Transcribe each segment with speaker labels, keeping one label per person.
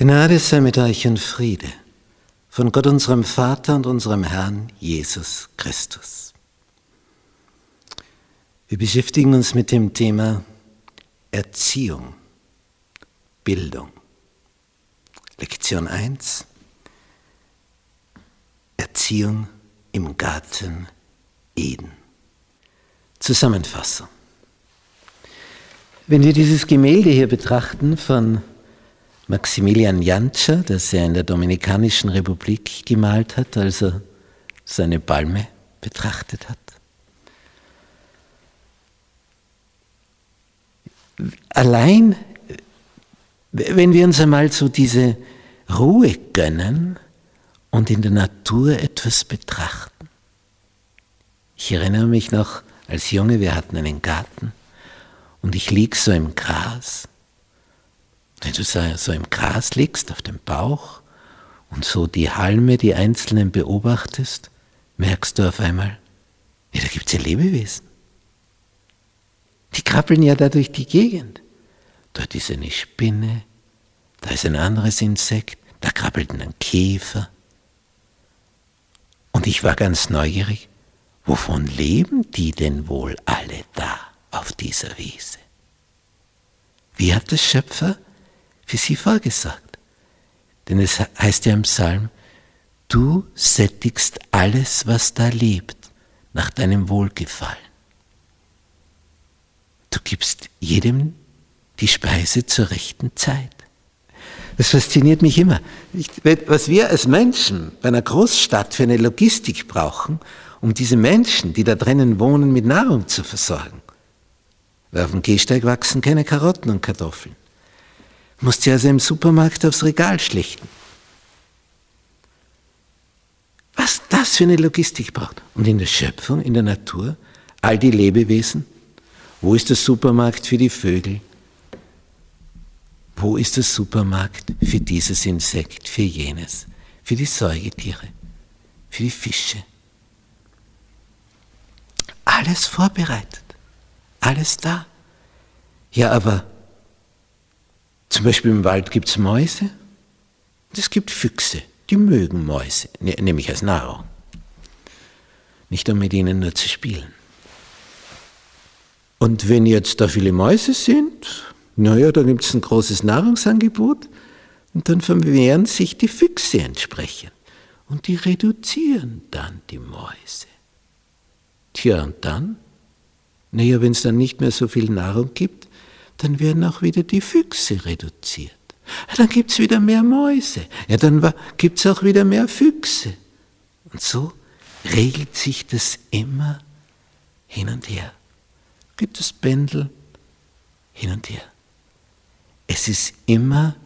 Speaker 1: Gnade sei mit euch und Friede von Gott unserem Vater und unserem Herrn Jesus Christus. Wir beschäftigen uns mit dem Thema Erziehung, Bildung. Lektion 1. Erziehung im Garten Eden. Zusammenfassung. Wenn wir dieses Gemälde hier betrachten von Maximilian Jantscher, das er in der Dominikanischen Republik gemalt hat, als er seine Palme betrachtet hat. Allein, wenn wir uns einmal so diese Ruhe gönnen und in der Natur etwas betrachten. Ich erinnere mich noch, als Junge, wir hatten einen Garten und ich lieg so im Gras du so im Gras liegst, auf dem Bauch und so die Halme, die einzelnen beobachtest, merkst du auf einmal, ja, da gibt es ja Lebewesen. Die krabbeln ja da durch die Gegend. Dort ist eine Spinne, da ist ein anderes Insekt, da krabbelt ein Käfer. Und ich war ganz neugierig, wovon leben die denn wohl alle da auf dieser Wiese? Wie hat der Schöpfer für sie vorgesagt. Denn es heißt ja im Psalm, du sättigst alles, was da lebt, nach deinem Wohlgefallen. Du gibst jedem die Speise zur rechten Zeit. Das fasziniert mich immer. was wir als Menschen bei einer Großstadt für eine Logistik brauchen, um diese Menschen, die da drinnen wohnen, mit Nahrung zu versorgen. Weil auf dem Gehsteig wachsen keine Karotten und Kartoffeln. Musst du also im Supermarkt aufs Regal schlichten. Was das für eine Logistik braucht. Und in der Schöpfung, in der Natur, all die Lebewesen, wo ist der Supermarkt für die Vögel? Wo ist der Supermarkt für dieses Insekt, für jenes, für die Säugetiere, für die Fische? Alles vorbereitet, alles da. Ja, aber zum Beispiel im Wald gibt es Mäuse und es gibt Füchse, die mögen Mäuse, ne, nämlich als Nahrung. Nicht um mit ihnen nur zu spielen. Und wenn jetzt da viele Mäuse sind, naja, dann gibt es ein großes Nahrungsangebot und dann vermehren sich die Füchse entsprechend. Und die reduzieren dann die Mäuse. Tja, und dann? Naja, wenn es dann nicht mehr so viel Nahrung gibt, dann werden auch wieder die Füchse reduziert. Dann gibt es wieder mehr Mäuse. Ja, dann gibt es auch wieder mehr Füchse. Und so regelt sich das immer hin und her. Gibt es Pendel hin und her. Es ist immer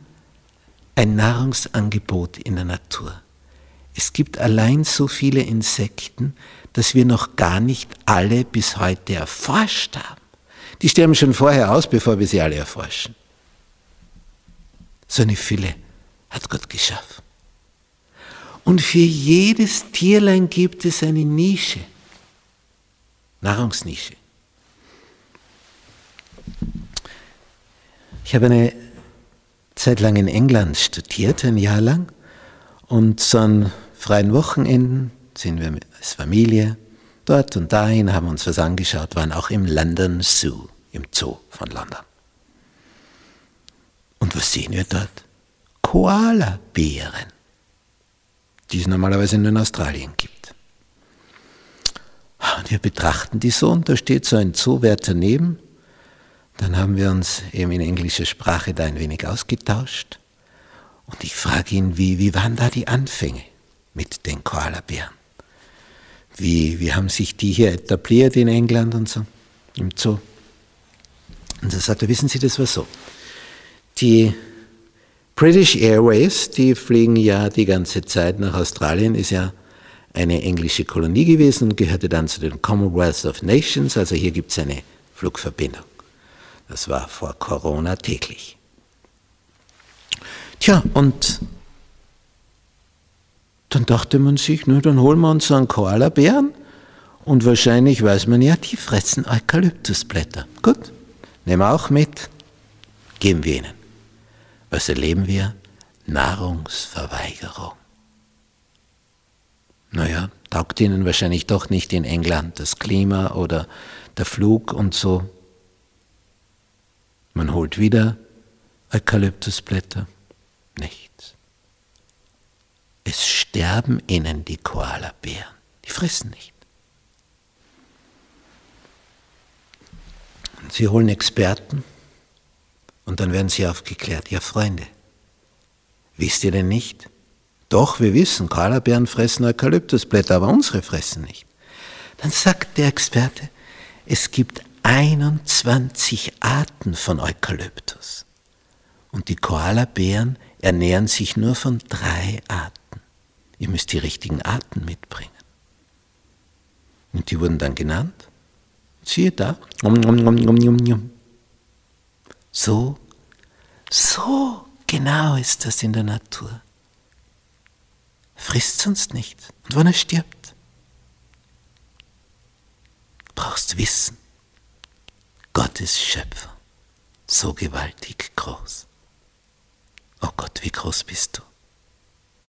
Speaker 1: ein Nahrungsangebot in der Natur. Es gibt allein so viele Insekten, dass wir noch gar nicht alle bis heute erforscht haben. Die sterben schon vorher aus, bevor wir sie alle erforschen. So eine Fülle hat Gott geschaffen. Und für jedes Tierlein gibt es eine Nische, Nahrungsnische. Ich habe eine Zeit lang in England studiert, ein Jahr lang, und so an freien Wochenenden sind wir als Familie dort und dahin, haben uns was angeschaut, waren auch im London Zoo im Zoo von London. Und was sehen wir dort? Koala-Bären, die es normalerweise nur in Australien gibt. Und wir betrachten die so und da steht so ein Zoowert daneben. Dann haben wir uns eben in englischer Sprache da ein wenig ausgetauscht. Und ich frage ihn, wie, wie waren da die Anfänge mit den Koalabären? Wie, wie haben sich die hier etabliert in England und so im Zoo? Und er sagte, wissen Sie, das war so. Die British Airways, die fliegen ja die ganze Zeit nach Australien, ist ja eine englische Kolonie gewesen und gehörte dann zu den Commonwealth of Nations, also hier gibt es eine Flugverbindung. Das war vor Corona täglich. Tja, und dann dachte man sich, na, dann holen wir uns so einen Koalabären und wahrscheinlich weiß man ja, die fressen Eukalyptusblätter. Gut, nehmen wir auch mit, geben wir ihnen. Was erleben wir? Nahrungsverweigerung. Naja, taugt Ihnen wahrscheinlich doch nicht in England das Klima oder der Flug und so. Man holt wieder Eukalyptusblätter. Nichts. Es sterben ihnen die Koalabären. Die fressen nicht. Sie holen Experten und dann werden sie aufgeklärt. Ja, Freunde, wisst ihr denn nicht? Doch, wir wissen, Koalabären fressen Eukalyptusblätter, aber unsere fressen nicht. Dann sagt der Experte, es gibt 21 Arten von Eukalyptus. Und die Koalabären ernähren sich nur von drei Arten. Ihr müsst die richtigen Arten mitbringen. Und die wurden dann genannt. Siehe da. So, so genau ist das in der Natur. Frisst sonst nichts. Und wenn er stirbt, brauchst Wissen. Gott ist Schöpfer, so gewaltig groß. Oh Gott, wie groß bist du?